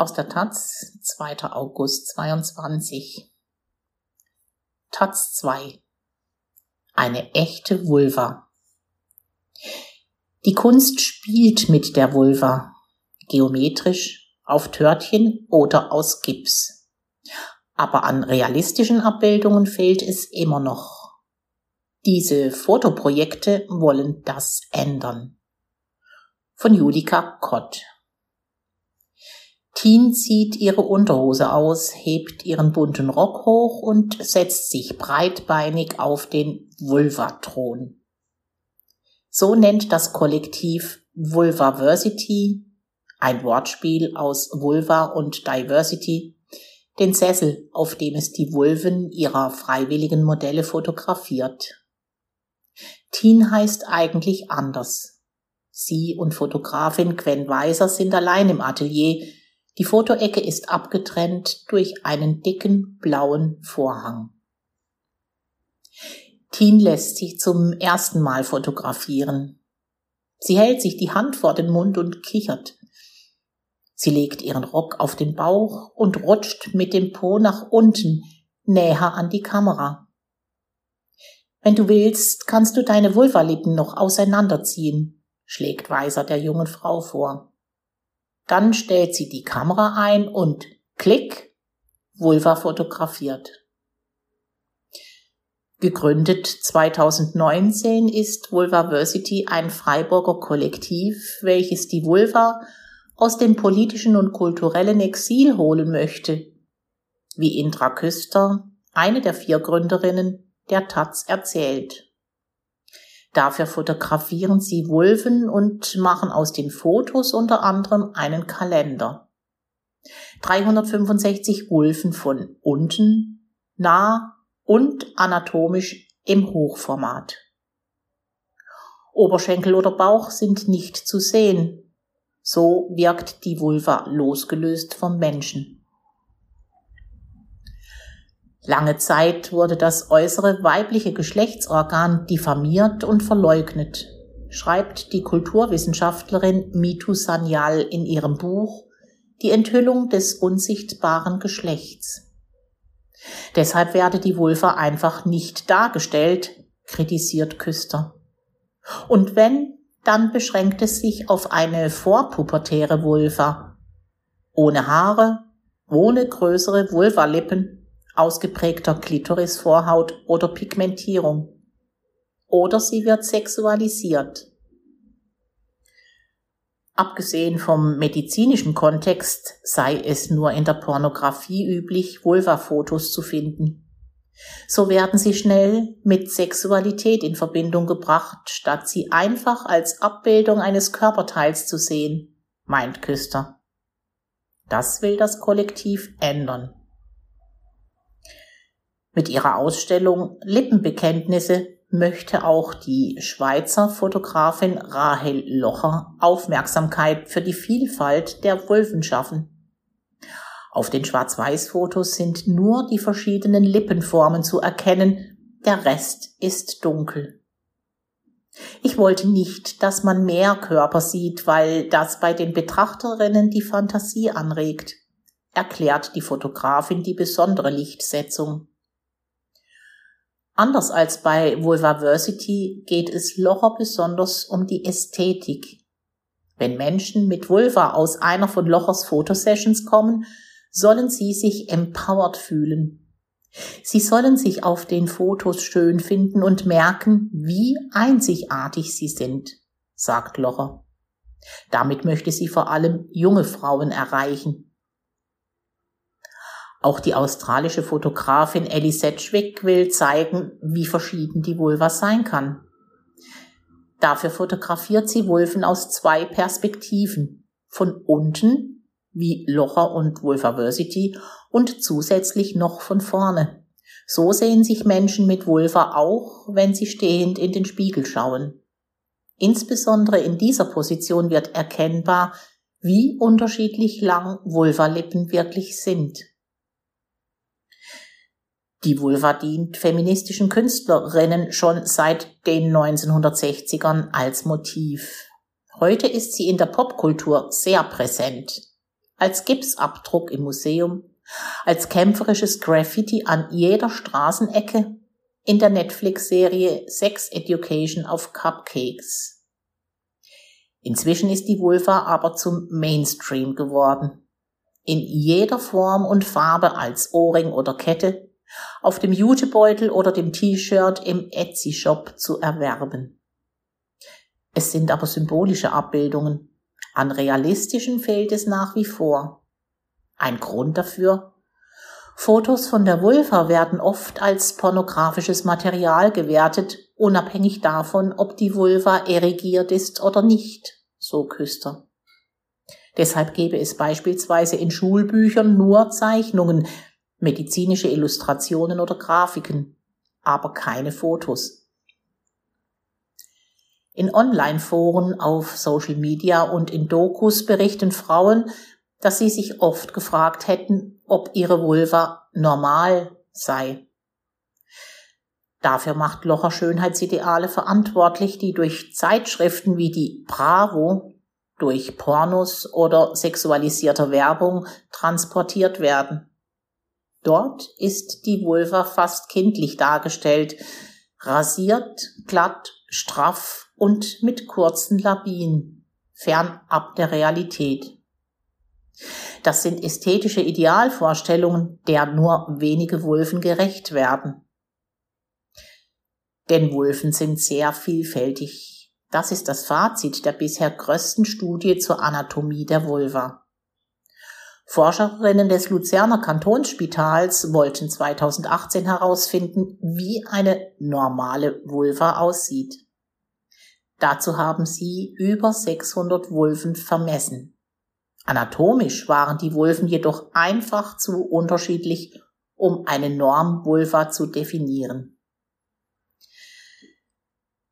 Aus der Taz, 2. August 22. Taz 2. Eine echte Vulva. Die Kunst spielt mit der Vulva. Geometrisch, auf Törtchen oder aus Gips. Aber an realistischen Abbildungen fehlt es immer noch. Diese Fotoprojekte wollen das ändern. Von Julika Kott. Teen zieht ihre Unterhose aus, hebt ihren bunten Rock hoch und setzt sich breitbeinig auf den Vulvathron. So nennt das Kollektiv Vulvaversity, ein Wortspiel aus Vulva und Diversity, den Sessel, auf dem es die Vulven ihrer freiwilligen Modelle fotografiert. Teen heißt eigentlich anders. Sie und Fotografin Gwen Weiser sind allein im Atelier, die Fotoecke ist abgetrennt durch einen dicken blauen Vorhang. Teen lässt sich zum ersten Mal fotografieren. Sie hält sich die Hand vor den Mund und kichert. Sie legt ihren Rock auf den Bauch und rutscht mit dem Po nach unten, näher an die Kamera. Wenn du willst, kannst du deine Vulvalippen noch auseinanderziehen, schlägt Weiser der jungen Frau vor. Dann stellt sie die Kamera ein und klick, Vulva fotografiert. Gegründet 2019 ist Vulvaversity ein Freiburger Kollektiv, welches die Vulva aus dem politischen und kulturellen Exil holen möchte, wie Indra Küster, eine der vier Gründerinnen der Taz, erzählt. Dafür fotografieren sie Vulven und machen aus den Fotos unter anderem einen Kalender. 365 Vulven von unten, nah und anatomisch im Hochformat. Oberschenkel oder Bauch sind nicht zu sehen. So wirkt die Vulva losgelöst vom Menschen. Lange Zeit wurde das äußere weibliche Geschlechtsorgan diffamiert und verleugnet, schreibt die Kulturwissenschaftlerin Mitu Sanyal in ihrem Buch Die Enthüllung des unsichtbaren Geschlechts. Deshalb werde die Vulva einfach nicht dargestellt, kritisiert Küster. Und wenn, dann beschränkt es sich auf eine vorpubertäre Vulva. Ohne Haare, ohne größere Vulvalippen ausgeprägter Klitorisvorhaut oder Pigmentierung. Oder sie wird sexualisiert. Abgesehen vom medizinischen Kontext sei es nur in der Pornografie üblich, Vulva-Fotos zu finden. So werden sie schnell mit Sexualität in Verbindung gebracht, statt sie einfach als Abbildung eines Körperteils zu sehen, meint Küster. Das will das Kollektiv ändern. Mit ihrer Ausstellung Lippenbekenntnisse möchte auch die Schweizer Fotografin Rahel Locher Aufmerksamkeit für die Vielfalt der Vulven schaffen. Auf den Schwarz-Weiß-Fotos sind nur die verschiedenen Lippenformen zu erkennen, der Rest ist dunkel. Ich wollte nicht, dass man mehr Körper sieht, weil das bei den Betrachterinnen die Fantasie anregt, erklärt die Fotografin die besondere Lichtsetzung. Anders als bei Vulvaversity geht es Locher besonders um die Ästhetik. Wenn Menschen mit Vulva aus einer von Lochers Fotosessions kommen, sollen sie sich empowered fühlen. Sie sollen sich auf den Fotos schön finden und merken, wie einzigartig sie sind, sagt Locher. Damit möchte sie vor allem junge Frauen erreichen. Auch die australische Fotografin Ellie Sedgwick will zeigen, wie verschieden die Vulva sein kann. Dafür fotografiert sie Vulven aus zwei Perspektiven. Von unten, wie Locher und Vulvaversity, und zusätzlich noch von vorne. So sehen sich Menschen mit Vulva auch, wenn sie stehend in den Spiegel schauen. Insbesondere in dieser Position wird erkennbar, wie unterschiedlich lang Vulvalippen wirklich sind. Die Vulva dient feministischen Künstlerinnen schon seit den 1960ern als Motiv. Heute ist sie in der Popkultur sehr präsent. als Gipsabdruck im Museum, als kämpferisches Graffiti an jeder Straßenecke, in der Netflix-Serie Sex Education auf Cupcakes. Inzwischen ist die Vulva aber zum Mainstream geworden. In jeder Form und Farbe als Ohrring oder Kette, auf dem Jutebeutel oder dem T-Shirt im Etsy-Shop zu erwerben. Es sind aber symbolische Abbildungen. An realistischen fehlt es nach wie vor. Ein Grund dafür? Fotos von der Vulva werden oft als pornografisches Material gewertet, unabhängig davon, ob die Vulva erigiert ist oder nicht, so Küster. Deshalb gebe es beispielsweise in Schulbüchern nur Zeichnungen, medizinische Illustrationen oder Grafiken, aber keine Fotos. In Online-Foren, auf Social Media und in Dokus berichten Frauen, dass sie sich oft gefragt hätten, ob ihre Vulva normal sei. Dafür macht Locher Schönheitsideale verantwortlich, die durch Zeitschriften wie die Bravo, durch Pornos oder sexualisierter Werbung transportiert werden. Dort ist die Vulva fast kindlich dargestellt, rasiert, glatt, straff und mit kurzen Labien, fernab der Realität. Das sind ästhetische Idealvorstellungen, der nur wenige Wulfen gerecht werden. Denn Wulfen sind sehr vielfältig. Das ist das Fazit der bisher größten Studie zur Anatomie der Vulva. Forscherinnen des Luzerner Kantonsspitals wollten 2018 herausfinden, wie eine normale Vulva aussieht. Dazu haben sie über 600 Vulven vermessen. Anatomisch waren die Vulven jedoch einfach zu unterschiedlich, um eine Normvulva zu definieren.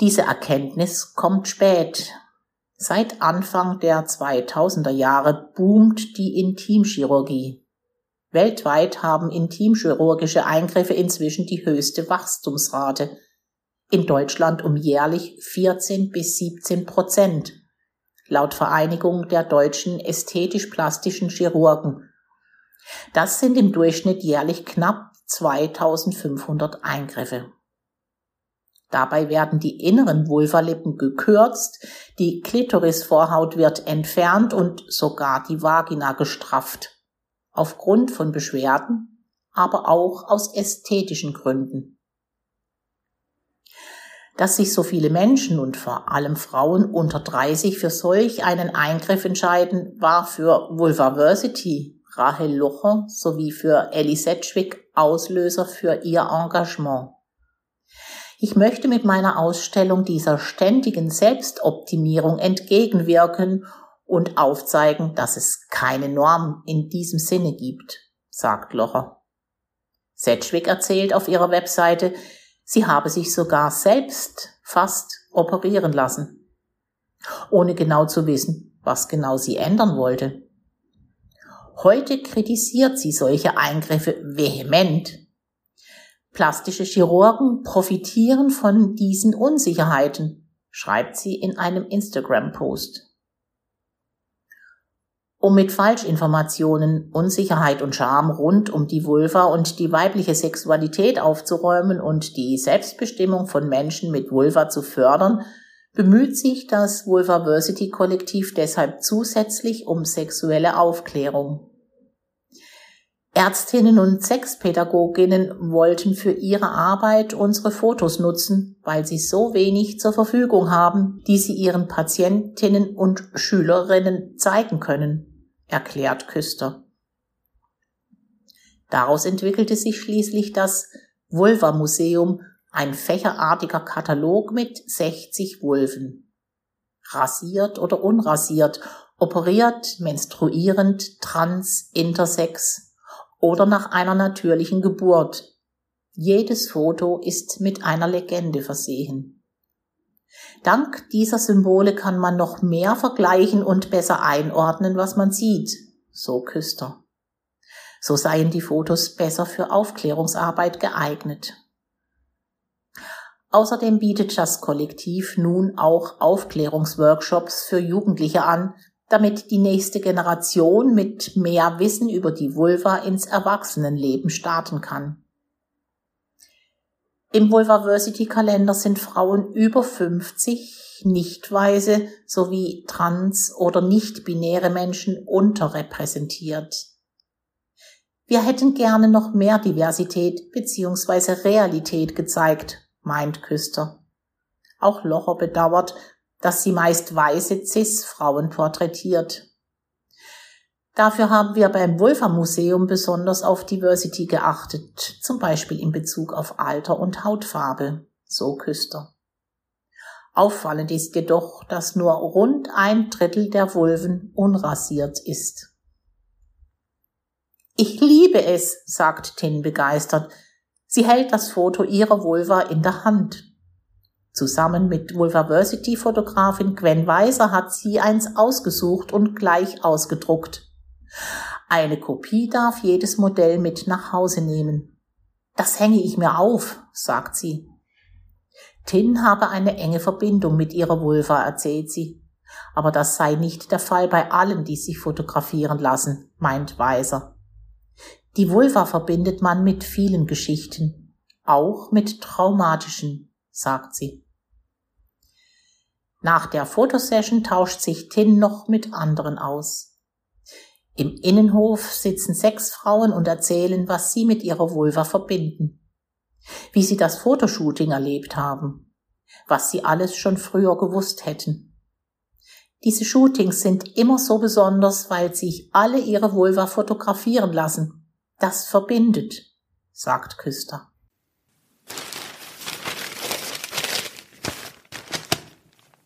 Diese Erkenntnis kommt spät, Seit Anfang der 2000er Jahre boomt die Intimchirurgie. Weltweit haben intimchirurgische Eingriffe inzwischen die höchste Wachstumsrate. In Deutschland um jährlich 14 bis 17 Prozent. Laut Vereinigung der deutschen ästhetisch-plastischen Chirurgen. Das sind im Durchschnitt jährlich knapp 2500 Eingriffe. Dabei werden die inneren Vulvalippen gekürzt, die Klitorisvorhaut wird entfernt und sogar die Vagina gestrafft. Aufgrund von Beschwerden, aber auch aus ästhetischen Gründen. Dass sich so viele Menschen und vor allem Frauen unter 30 für solch einen Eingriff entscheiden, war für Vulvaversity, Rahel Locher sowie für Ellie Sedgwick Auslöser für ihr Engagement. Ich möchte mit meiner Ausstellung dieser ständigen Selbstoptimierung entgegenwirken und aufzeigen, dass es keine Norm in diesem Sinne gibt, sagt Locher. Sedgwick erzählt auf ihrer Webseite, sie habe sich sogar selbst fast operieren lassen, ohne genau zu wissen, was genau sie ändern wollte. Heute kritisiert sie solche Eingriffe vehement Plastische Chirurgen profitieren von diesen Unsicherheiten, schreibt sie in einem Instagram-Post. Um mit Falschinformationen, Unsicherheit und Scham rund um die Vulva und die weibliche Sexualität aufzuräumen und die Selbstbestimmung von Menschen mit Vulva zu fördern, bemüht sich das Vulvaversity-Kollektiv deshalb zusätzlich um sexuelle Aufklärung. Ärztinnen und Sexpädagoginnen wollten für ihre Arbeit unsere Fotos nutzen, weil sie so wenig zur Verfügung haben, die sie ihren Patientinnen und Schülerinnen zeigen können, erklärt Küster. Daraus entwickelte sich schließlich das Vulva Museum, ein fächerartiger Katalog mit 60 Vulven. Rasiert oder unrasiert, operiert, menstruierend, trans, intersex, oder nach einer natürlichen Geburt. Jedes Foto ist mit einer Legende versehen. Dank dieser Symbole kann man noch mehr vergleichen und besser einordnen, was man sieht, so Küster. So seien die Fotos besser für Aufklärungsarbeit geeignet. Außerdem bietet das Kollektiv nun auch Aufklärungsworkshops für Jugendliche an, damit die nächste Generation mit mehr Wissen über die Vulva ins Erwachsenenleben starten kann. Im Vulvaversity-Kalender sind Frauen über 50, nicht-weise sowie trans- oder nicht-binäre Menschen unterrepräsentiert. Wir hätten gerne noch mehr Diversität bzw. Realität gezeigt, meint Küster. Auch Locher bedauert, dass sie meist weiße Cis-Frauen porträtiert. Dafür haben wir beim Vulva Museum besonders auf Diversity geachtet, zum Beispiel in Bezug auf Alter und Hautfarbe, so Küster. Auffallend ist jedoch, dass nur rund ein Drittel der Vulven unrasiert ist. Ich liebe es, sagt Tin begeistert. Sie hält das Foto ihrer Vulva in der Hand. Zusammen mit Vulvaversity-Fotografin Gwen Weiser hat sie eins ausgesucht und gleich ausgedruckt. Eine Kopie darf jedes Modell mit nach Hause nehmen. Das hänge ich mir auf, sagt sie. Tin habe eine enge Verbindung mit ihrer Vulva, erzählt sie. Aber das sei nicht der Fall bei allen, die sich fotografieren lassen, meint Weiser. Die Vulva verbindet man mit vielen Geschichten, auch mit traumatischen, sagt sie. Nach der Fotosession tauscht sich Tin noch mit anderen aus. Im Innenhof sitzen sechs Frauen und erzählen, was sie mit ihrer Vulva verbinden. Wie sie das Fotoshooting erlebt haben. Was sie alles schon früher gewusst hätten. Diese Shootings sind immer so besonders, weil sich alle ihre Vulva fotografieren lassen. Das verbindet, sagt Küster.